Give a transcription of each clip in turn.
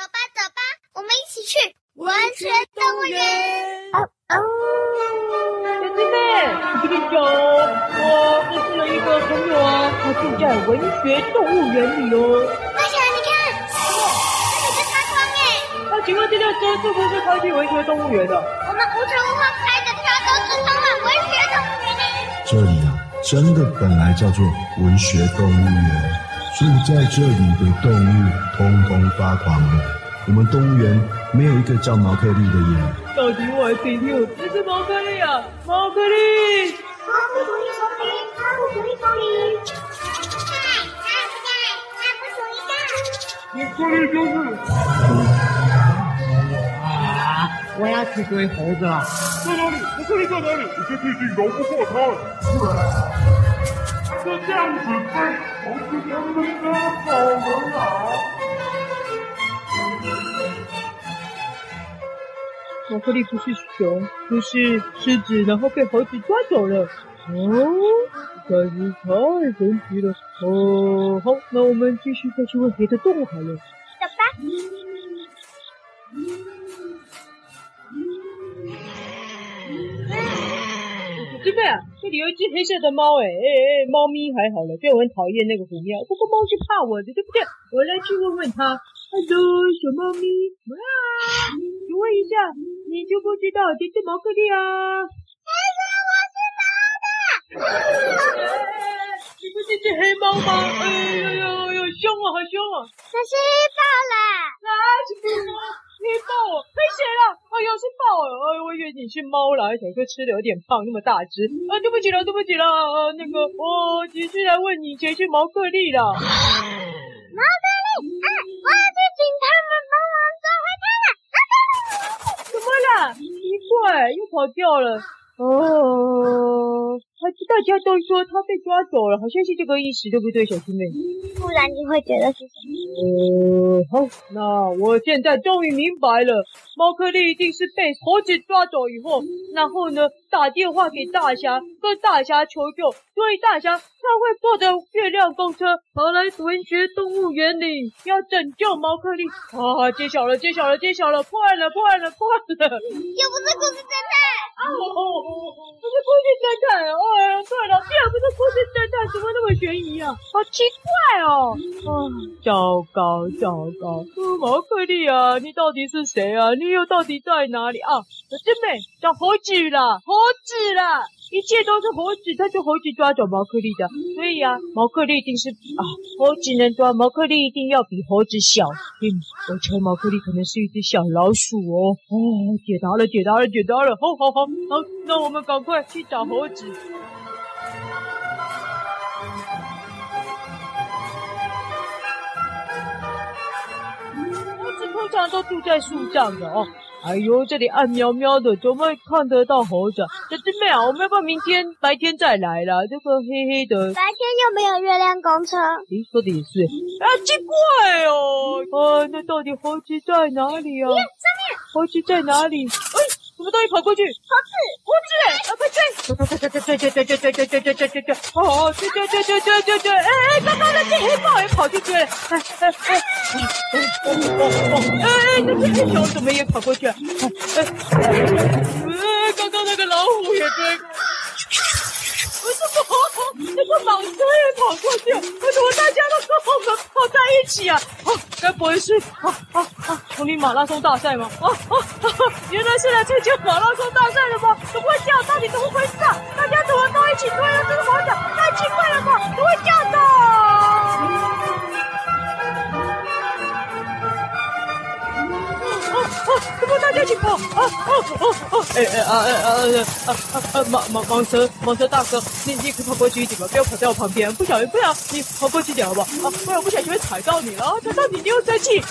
走吧，走吧，我们一起去文学动物园。哦哦，小狮妹，我跟你讲，我认识了一个朋友啊，他住在文学动物园里哦。大侠，你看，哦，这里在发光哎。那请问这辆车是不是开去文学动物园的？我们无时无刻开着车都是通往文学动物园呢。这里啊，真的本来叫做文学动物园。住在这里的动物通通发狂了。我们动物园没有一个叫毛克利的耶。到底我还听听，这是毛克利啊，毛克利。毛不属于森林，毛不属于森林。在，在不在？在不属于在。毛克利就是。啊！我要去追猴子了。在哪里？毛克利在哪里？我这毕竟绕不过他。就这样子追，猴子他们都走了。毛克力不是熊，不是狮子，然后被猴子抓走了。哦，真是太神奇了。哦，好，那我们继续再去问别的动物好了。走吧。师妹啊，这里有一只黑色的猫哎 哎哎，猫咪还好了，就我很讨厌那个虎喵，不过猫是怕我的，对不对？我来去问问它。Hello，小猫咪，啊，请问一下，你知不知道这只毛克利啊？黑色，我是猫的。你不是只黑猫吗？哎呦呦呦，凶啊，好凶啊！这是豹啦。啊，是豹。黑豹哦，飞起来了！哎呦，是豹哦！哎呦，我以为你是猫啦，想说吃的有点胖，那么大只。啊，对不起了，对不起了。啊、那个，我只是来问你谁是毛克利了。毛克利，啊，我要去请他们帮忙抓回他了。怎么了？奇怪，又跑掉了。哦，还是大家都说他被抓走了，好像是这个意思，对不对，小师妹？不然你会觉得是什么？呃，好，那我现在终于明白了，猫克利一定是被猴子抓走以后，然后呢，打电话给大侠，跟大侠求救，所以大侠他会坐着月亮公车跑来文学动物园里，要拯救猫克利。啊，揭晓了，揭晓了，揭晓了，破案了，破案了，破案了！又不是故事侦探。哦哦哦，不是故事侦探，哎呀，对了，第二个是故事侦探，怎么那么悬疑啊？好奇怪哦！啊，糟糕糟糕，毛克利啊，你到底是谁啊？你又到底在哪里啊？小师妹，找猴子啦，猴子啦，一切都是猴子，他是猴子抓走毛克利的，所以啊，毛克利一定是啊，猴子能抓毛克利，一定要比猴子小。嗯，我猜毛克利可能是一只小老鼠哦。哦，解答了，解答了，解答了，好好好。好，那我们赶快去找猴子。猴子通常都住在树上的哦。哎呦，这里暗喵喵的，怎么会看得到猴子？小师妹啊，我们要不要明天白天再来啦？这个黑黑的，白天又没有月亮公车。咦，说的也是。啊，奇怪哦。啊，那到底猴子在哪里啊？上面。猴子在哪里？哎。什么东西跑过去？猴子，猴子，快追！追追追追追追追追追追追追！哦，追追追追追追追！哎哎，刚刚那只黑豹也跑去追了！哎哎哎！哦哦哦！哎哎，那只黑熊怎么也跑过去了？哎哎哎！刚刚那个老虎也追过。不是我，那个蟒蛇也跑过去，为什么大家都跟我们跑在一起啊？哦，该不会是啊啊啊，丛林马拉松大赛吗？啊啊啊！原来是来参加马拉松大赛的吗？怎么会这样？到底怎么回事啊？大家怎么都一起追了？这个跑者太奇怪啊啊啊！哎哎啊哎啊啊啊啊！蟒蟒蟒蛇蟒蛇大哥，你你可跑过去一点吧，不要跑在我旁边，不小心不要你跑过去一点好不好？啊，不然不小心会踩到你了，踩到你你又生气。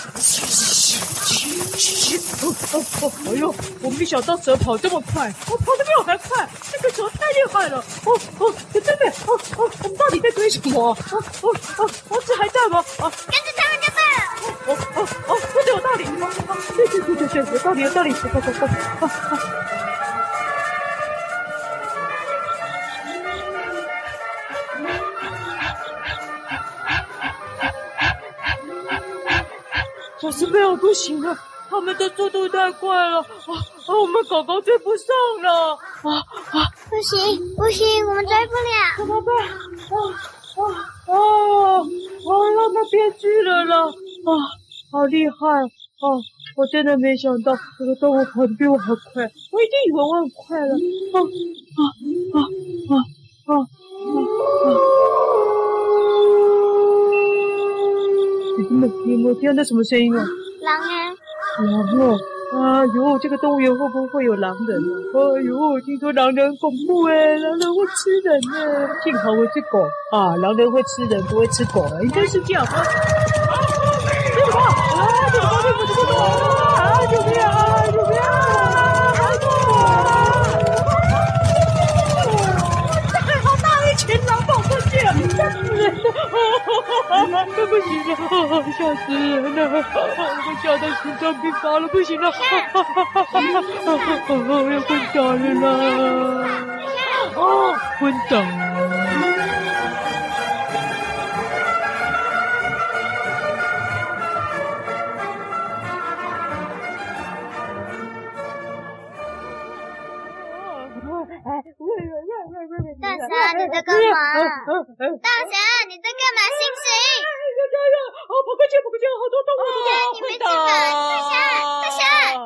哦哦哦！哎呦，我没想到蛇跑这么快，我跑得比我还快，这个蛇太厉害了。哦哦，真的哦哦，我们到底在追什么？哦哦哦，猴子还在吗？啊，跟着他们就对了。哦哦哦，说的有道理。对对对对对，有道理有道理。快快快！啊啊！小狮妹，我不行了，他们的速度太快了，啊啊，我们狗狗追不上了，啊啊！不行不行，我们追不了，怎么办？啊啊啊！我让他变巨人了，啊，好厉害啊！我真的没想到这个动物跑得比我还快，我一定以为我很快了，啊啊啊啊啊啊！你们你们听到什么声音啊？狼啊！狼哦！哎呦，这个动物园会不会有狼人啊？哎呦，听说狼人恐怖哎，狼人会吃人呢。幸好我是狗啊，狼人会吃人，不会吃狗，应该是这样啊。别跑！啊，这个猫咪不是这个啊！救命啊！救命啊！好痛啊！还好大一群狼跑过去，吓死人啊，不行了，吓死人了！我吓得心脏病发了，不行了！我要昏倒了啦！哦，昏倒了。大侠，你在干嘛？大侠，你在干嘛？醒醒！有家人！哦，跑过去，跑过去，好多动物！你没吃饭？大侠，大侠，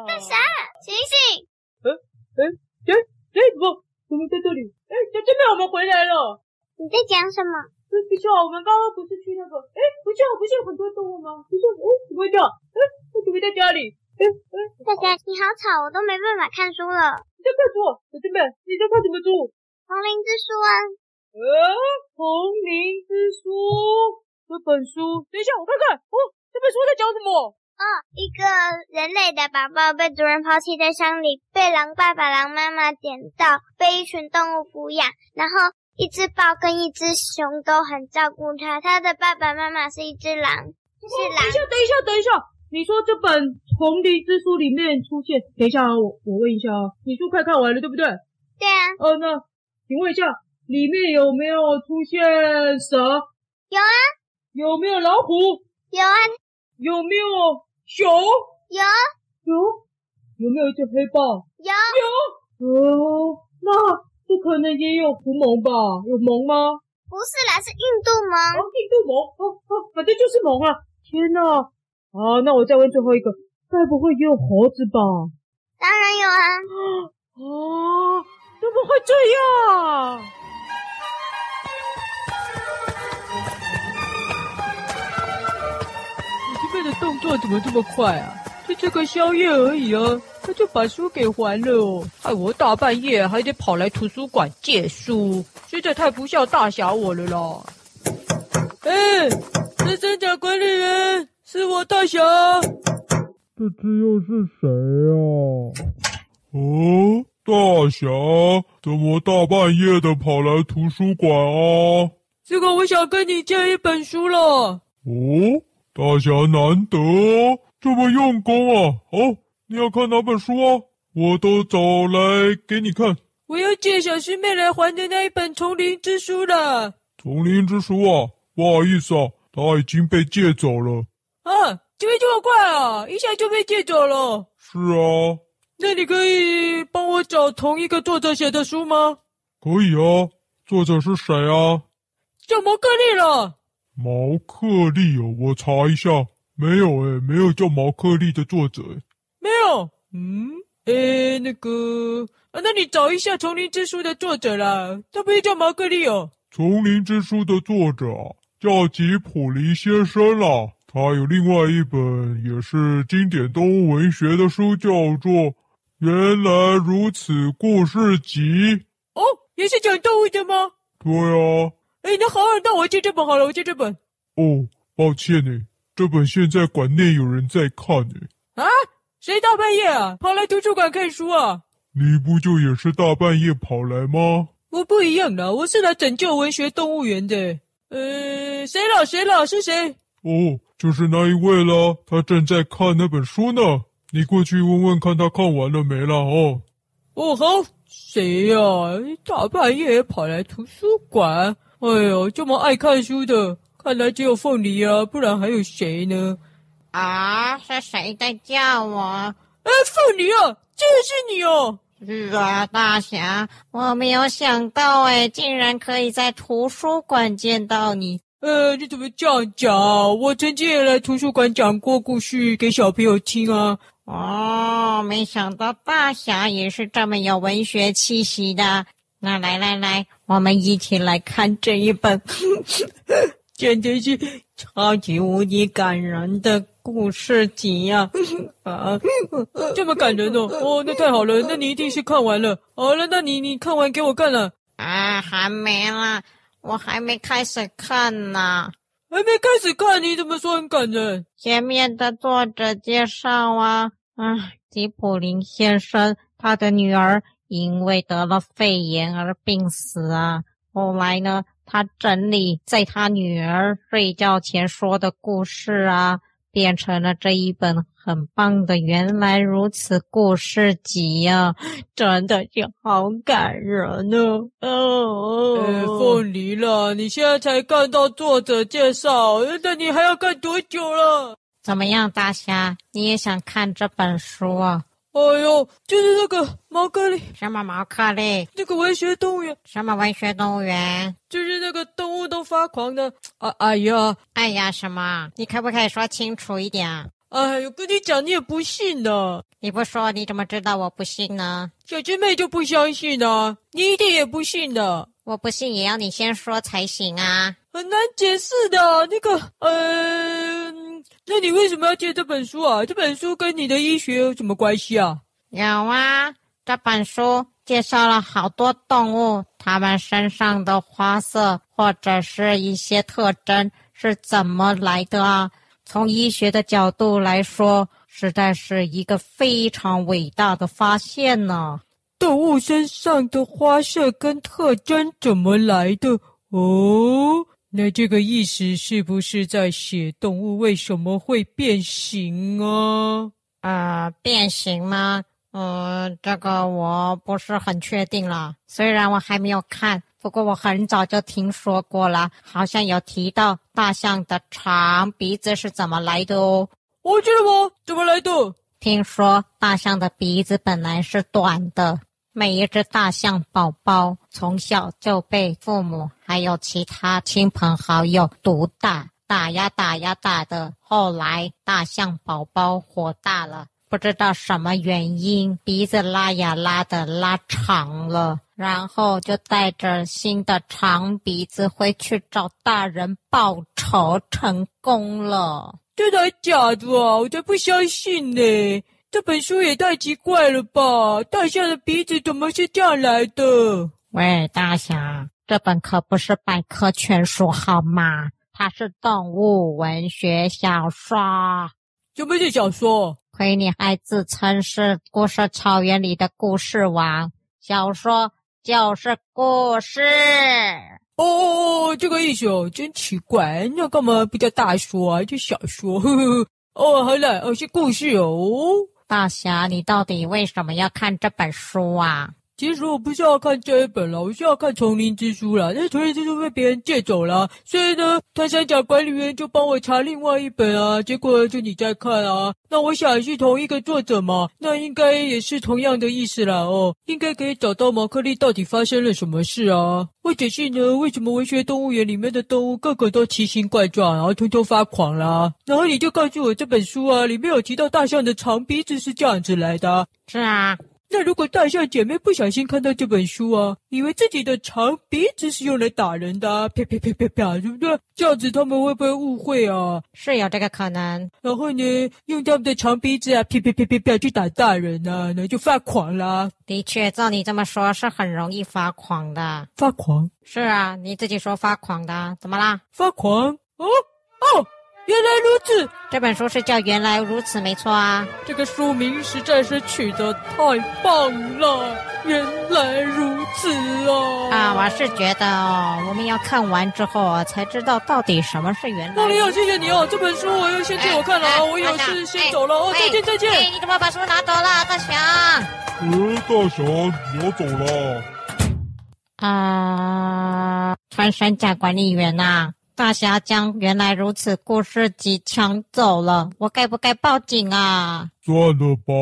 大侠，醒醒！嗯嗯，哎哎，怎么怎么在这里？哎，小狮妹，我们回来了。你在讲什么？不是，我们刚刚不是去那个？哎，不是，不是有很多动物吗？不是，哎，怎么会这样？哎，为什么在家里？哎哎，大侠，你好吵，我都没办法看书了。你在看书？小狮妹，你在看什么书？丛啊！呃，丛林之书这本书，等一下我看看哦，这本书在讲什么？哦，一个人类的宝宝被主人抛弃在山里，被狼爸爸、狼妈妈捡到，被一群动物抚养，然后一只豹跟一只熊都很照顾他。他的爸爸妈妈是一只狼，是狼。等一下，等一下，等一下，你说这本丛林之书里面出现？等一下啊，我我问一下啊，你书快看完了对不对？对啊。哦，那。请问一下，里面有没有出现蛇？有啊。有没有老虎？有啊。有没有熊？有。有。有没有一只黑豹？有。有。哦，那不可能也有狐獴吧？有獴吗？不是啦，是印度獴。哦，印度獴。哦哦，反正就是獴啊！天哪！啊，那我再问最后一个，该不会也有猴子吧？当然有啊。哦。怎么会这样？的动作怎么这么快啊？就吃个宵夜而已啊，他就把书给还了哦，害我大半夜还得跑来图书馆借书，实在太不孝大侠我了啦！哎，这真假管理员是我大侠，这只又是谁啊？哦。大侠，怎么大半夜的跑来图书馆啊？这个我想跟你借一本书了。哦，大侠难得这么用功啊！好，你要看哪本书啊？我都找来给你看。我要借小师妹来还的那一本《丛林之书》了。丛林之书啊，不好意思啊，它已经被借走了。啊，这边这么快啊，一下就被借走了。是啊。那你可以帮我找同一个作者写的书吗？可以啊，作者是谁啊？叫毛克利了。毛克利哦，我查一下，没有诶，没有叫毛克利的作者诶。没有。嗯，诶，那个，啊，那你找一下《丛林之书》的作者啦，他不是叫毛克利哦。《丛林之书》的作者叫吉普林先生啦，他有另外一本也是经典动物文学的书，叫做。原来如此，故事集哦，也是讲动物的吗？对啊。哎，那好，那我借这本好了，我借这本。哦，抱歉呢，这本现在馆内有人在看呢。啊？谁大半夜啊，跑来图书馆看书啊？你不就也是大半夜跑来吗？我不一样的，我是来拯救文学动物园的。呃，谁了？谁了？是谁？哦，就是那一位啦，他正在看那本书呢。你过去问问看他看完了没了哦。哦，好，谁呀？大半夜跑来图书馆？哎呦，这么爱看书的，看来只有凤梨啊，不然还有谁呢？啊，是谁在叫我？哎，凤梨啊，这是你哦。是啊，大侠，我没有想到哎，竟然可以在图书馆见到你。呃，你怎么这样讲？我曾经也来图书馆讲过故事给小朋友听啊。哦，没想到大侠也是这么有文学气息的。那来来来，我们一起来看这一本，简直是超级无敌感人的故事集呀！啊，这么感人哦！哦，那太好了，那你一定是看完了。好了，那你你看完给我看了？啊，还没啦。我还没开始看呢，还没开始看，你怎么说很感人？前面的作者介绍啊，啊，吉普林先生他的女儿因为得了肺炎而病死啊，后来呢，他整理在他女儿睡觉前说的故事啊，变成了这一本。很棒的，原来如此故事集呀，真的就好感人哦。哦，哎，凤梨了，你现在才看到作者介绍，那你还要看多久了？怎么样，大侠，你也想看这本书啊？哎呦，就是那个毛克利，什么毛克利？那个文学动物园，什么文学动物园？就是那个动物都发狂的。啊，哎呀，哎呀，什么？你可不可以说清楚一点？哎呦，跟你讲，你也不信呢。你不说，你怎么知道我不信呢？小师妹就不相信呢，你一定也不信的。我不信，也要你先说才行啊。很难解释的，那个，那你为什么要借这本书啊？这本书跟你的医学有什么关系啊？有啊，这本书介绍了好多动物，它们身上的花色或者是一些特征是怎么来的啊？从医学的角度来说，实在是一个非常伟大的发现呢。动物身上的花色跟特征怎么来的？哦，那这个意思是不是在写动物为什么会变形啊？呃，变形吗？嗯、呃，这个我不是很确定了。虽然我还没有看。不过我很早就听说过了，好像有提到大象的长鼻子是怎么来的哦。我记得吗？怎么来的？听说大象的鼻子本来是短的，每一只大象宝宝从小就被父母还有其他亲朋好友毒打，打呀打呀打的。后来大象宝宝火大了，不知道什么原因，鼻子拉呀拉的拉长了。然后就带着新的长鼻子回去找大人报仇，成功了。真的假的？我才不相信呢！这本书也太奇怪了吧？大象的鼻子怎么是这样来的？喂，大侠，这本可不是百科全书好吗？它是动物文学小说。什么是小说？亏你还自称是故事草原里的故事王，小说。就是故事哦，这个意思哦，真奇怪，那干嘛不叫大说啊？就小说，呵呵哦，好了，哦，是故事哦。大侠，你到底为什么要看这本书啊？其实我不是要看这一本了，我是要看《丛林之书》了。但是《丛林之书》被别人借走了，所以呢，他山甲管理员就帮我查另外一本啊。结果就你在看啊，那我想是同一个作者嘛，那应该也是同样的意思啦。哦，应该可以找到毛克利到底发生了什么事啊？或者是呢，为什么文学动物园里面的动物个个都奇形怪状，然后通通发狂啦？然后你就告诉我这本书啊，里面有提到大象的长鼻子是这样子来的。是啊。那如果大象姐妹不小心看到这本书啊，以为自己的长鼻子是用来打人的啊，啪啪啪啪啪，对不对？这样子他们会不会误会啊？是有这个可能。然后呢，用他们的长鼻子啊，啪啪啪啪啪去打大人啊，那就发狂啦。的确，照你这么说，是很容易发狂的。发狂？是啊，你自己说发狂的，怎么啦？发狂？哦哦。原来如此，这本书是叫《原来如此》，没错啊。这个书名实在是取得太棒了，原来如此啊！啊，我是觉得哦，我们要看完之后才知道到底什么是原来。那你好，谢谢你哦，这本书我要先借我看了啊，我有事先走了哦，再见再见。哎，你怎么把书拿走了，大侠？呃，大侠，你要走了。啊，穿山甲管理员呐。大侠将原来如此故事集抢走了，我该不该报警啊？算了吧，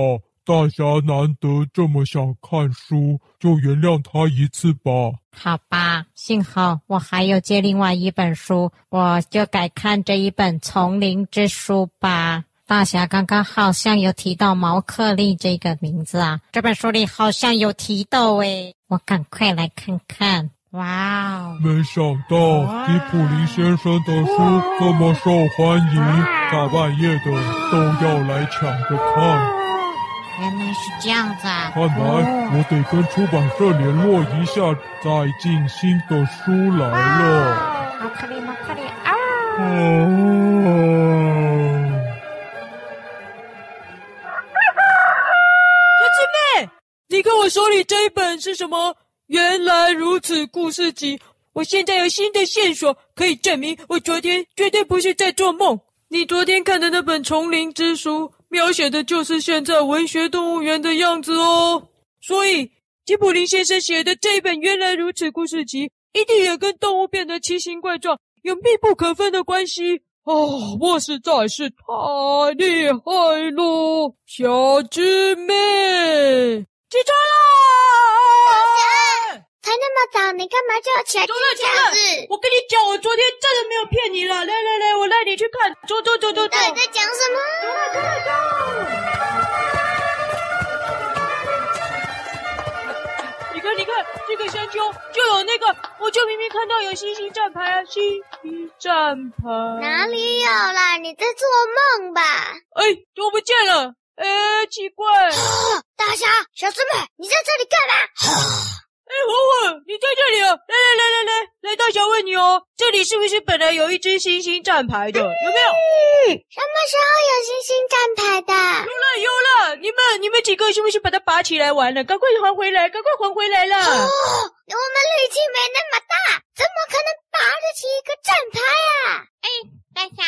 大侠难得这么想看书，就原谅他一次吧。好吧，幸好我还有借另外一本书，我就改看这一本《丛林之书》吧。大侠刚刚好像有提到毛克利这个名字啊，这本书里好像有提到诶，我赶快来看看。哇哦！没想到吉普林先生的书这么受欢迎，大半夜的都要来抢着看。原来是这样子啊！看来我得跟出版社联络一下，再进新的书来了。马克利，毛克利啊！小师妹，你看我手里这一本是什么？原来如此故事集，我现在有新的线索可以证明我昨天绝对不是在做梦。你昨天看的那本《丛林之书》，描写的就是现在文学动物园的样子哦。所以吉卜林先生写的这一本《原来如此故事集》，一定也跟动物变得奇形怪状有密不可分的关系。哦，我实在是太厉害了，小狮妹，起床啦！才那么早，你干嘛就要起来？走了走了，我跟你讲，我昨天真的没有骗你了。来来来，我带你去看，走走走走走。你在讲什么？走了走了走。你看你看，这个山丘就有那个，我就明明看到有星星站牌啊，星星站牌。哪里有啦？你在做梦吧？哎，都不见了。哎，奇怪。大侠，小师妹，你在这里干嘛？哎，文文，你在这里啊！来来来来来，来，大侠问你哦，这里是不是本来有一只星星站牌的？有没有？什么时候有星星站牌的？有了有了，你们你们几个是不是把它拔起来玩了？赶快还回来，赶快还回来了！哦，我们力气没那么大，怎么可能拔得起一个站牌啊？哎。大侠，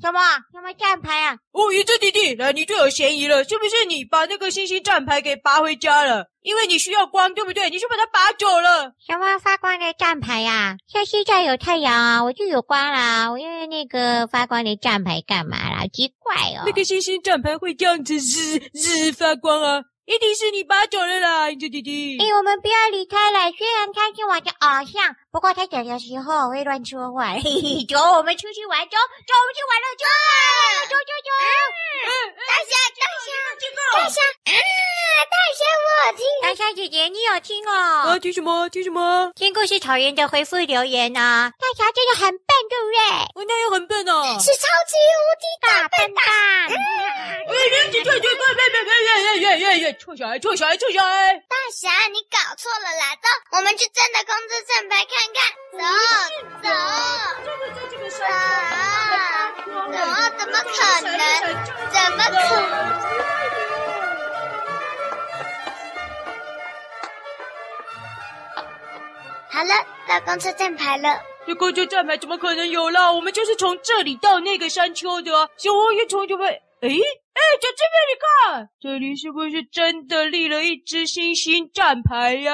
什么什么站牌啊？哦，野猪弟弟，来，你就有嫌疑了，是不是你把那个星星站牌给拔回家了？因为你需要光，对不对？你是把它拔走了。什么发光的站牌呀？像现在有太阳啊，我就有光啦。我用那个发光的站牌干嘛啦？奇怪哦。那个星星站牌会这样子日日发光啊？一定是你拔走了啦，宇宙弟弟。哎，我们不要离开了。虽然他是我的偶像，不过他讲的时候会乱说话。嘿 嘿，走，我们出去玩，走，走，我们去玩了，走，走，走，走。大侠，大侠，大侠，啊，大侠，我听。大侠姐姐，你有听哦？啊，听什么？听什么？听故事草原的回复留言啊。大侠真的很笨，对不对？我哪有很笨哦？是超级无敌大笨蛋。哎，别别别别别别别别别！臭小孩，臭小孩，臭小孩！大侠，你搞错了啦！走，我们去真的公车站牌看看。走走，走，走，怎么可能？怎么可能？好了，到公车站牌了。这公车站牌怎么可能有了？我们就是从这里到那个山丘的。小黄鱼从就被……哎。哎，小狮妹，你看，这里是不是真的立了一只星星站牌呀？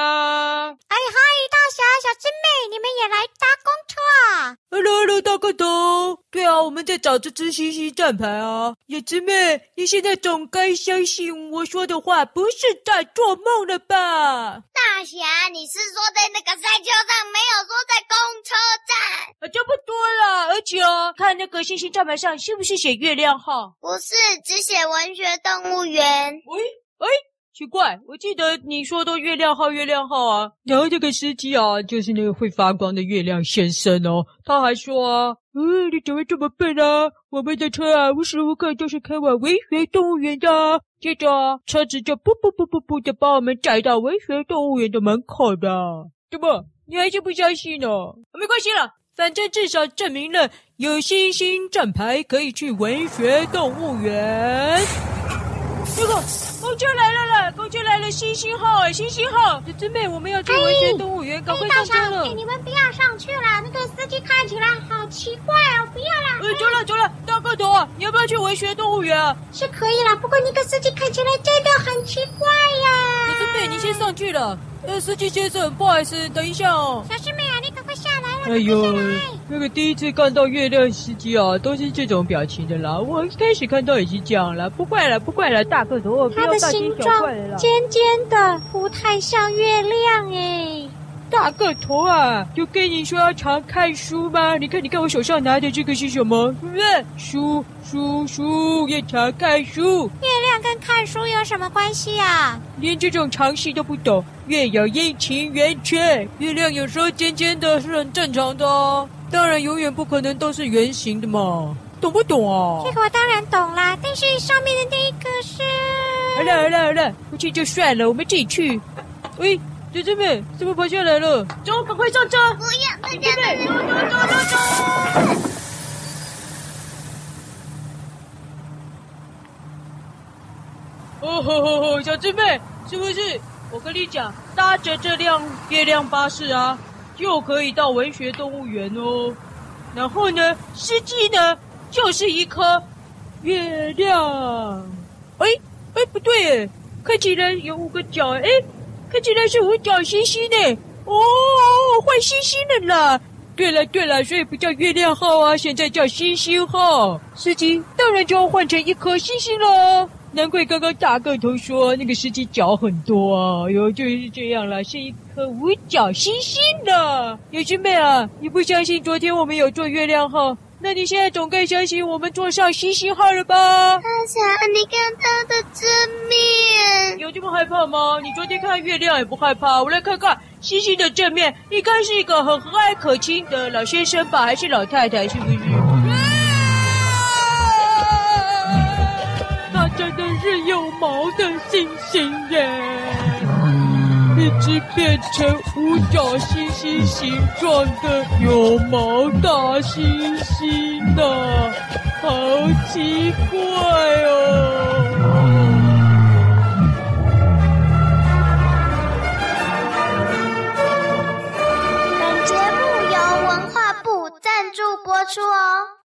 哎嗨，大侠，小狮妹，你们也来搭公车啊？Hello，Hello，大个头。对啊，我们在找这只星星站牌啊。小狮妹，你现在总该相信我说的话，不是在做梦了吧？大侠，你是说在那个赛车上，没有说在公车站？啊，差不多了。而且哦，看那个星星站牌上是不是写月亮号？不是，只写。写文学动物园。喂，哎，奇怪，我记得你说的月亮号，月亮号啊。然后这个司机啊，就是那个会发光的月亮先生哦。他还说啊，嗯，你怎么这么笨啊？我们的车啊，无时无刻都是开往文学动物园的。接着，车子就噗噗噗噗噗的把我们载到文学动物园的门口的。怎么，你还是不相信呢？没关系了，反正至少证明了。有星星站牌可以去文学动物园。这个公车来了啦！公车来了，星星号哎，星星号！小狮妹，我们要去文学动物园，赶快上车了！你们不要上去了，那个司机看起来好奇怪哦，不要啦！哎，走了走了，大个头啊，你要不要去文学动物园啊？是可以啦，不过那个司机看起来真的很奇怪呀！小狮妹，你先上去了。呃，司机先生，不好意思，等一下哦。小师妹啊，你赶快下哎呦！那个第一次看到月亮司机啊，都是这种表情的啦。我一开始看到也是这样啦，不怪了，不怪了，大个头，它的形状尖尖的，不太像月亮诶。大个头啊，就跟你说要常看书吗？你看，你看我手上拿的这个是什么？嗯，书书书，要常看书。月亮跟看书有什么关系啊？连这种常识都不懂，月有阴晴圆缺，月亮有时候尖尖的是很正常的哦。当然，永远不可能都是圆形的嘛，懂不懂啊？这个我当然懂啦，但是上面的那一个是……好了好了好了，不去就算了，我们自己去。喂。姐姐们，怎么跑下来了？走，赶快上车！不要，姐姐们，走走走走走！哦吼吼吼，小师妹，是不是？我跟你讲，搭着这辆月亮巴士啊，就可以到文学动物园哦。然后呢，司机呢，就是一颗月亮。哎哎，不对，看起来有五个角，哎。看起来是五角星星呢，哦，换星星了啦！对了对了，所以不叫月亮号啊，现在叫星星号。司机当然就要换成一颗星星喽。难怪刚刚大个头说那个司机脚很多啊，哟，就是这样了，是一颗五角星星的。有师妹啊，你不相信昨天我们有坐月亮号？那你现在总该相信我们坐上星星号了吧？阿强，你看他的正面，有这么害怕吗？你昨天看月亮也不害怕，我来看看星星的正面，应该是一个很和蔼可亲的老先生吧，还是老太太？是不是？啊那真的是有毛的星星耶！一只变成五角星星形状的有毛大猩猩呢，好奇怪哦！本节目由文化部赞助播出哦。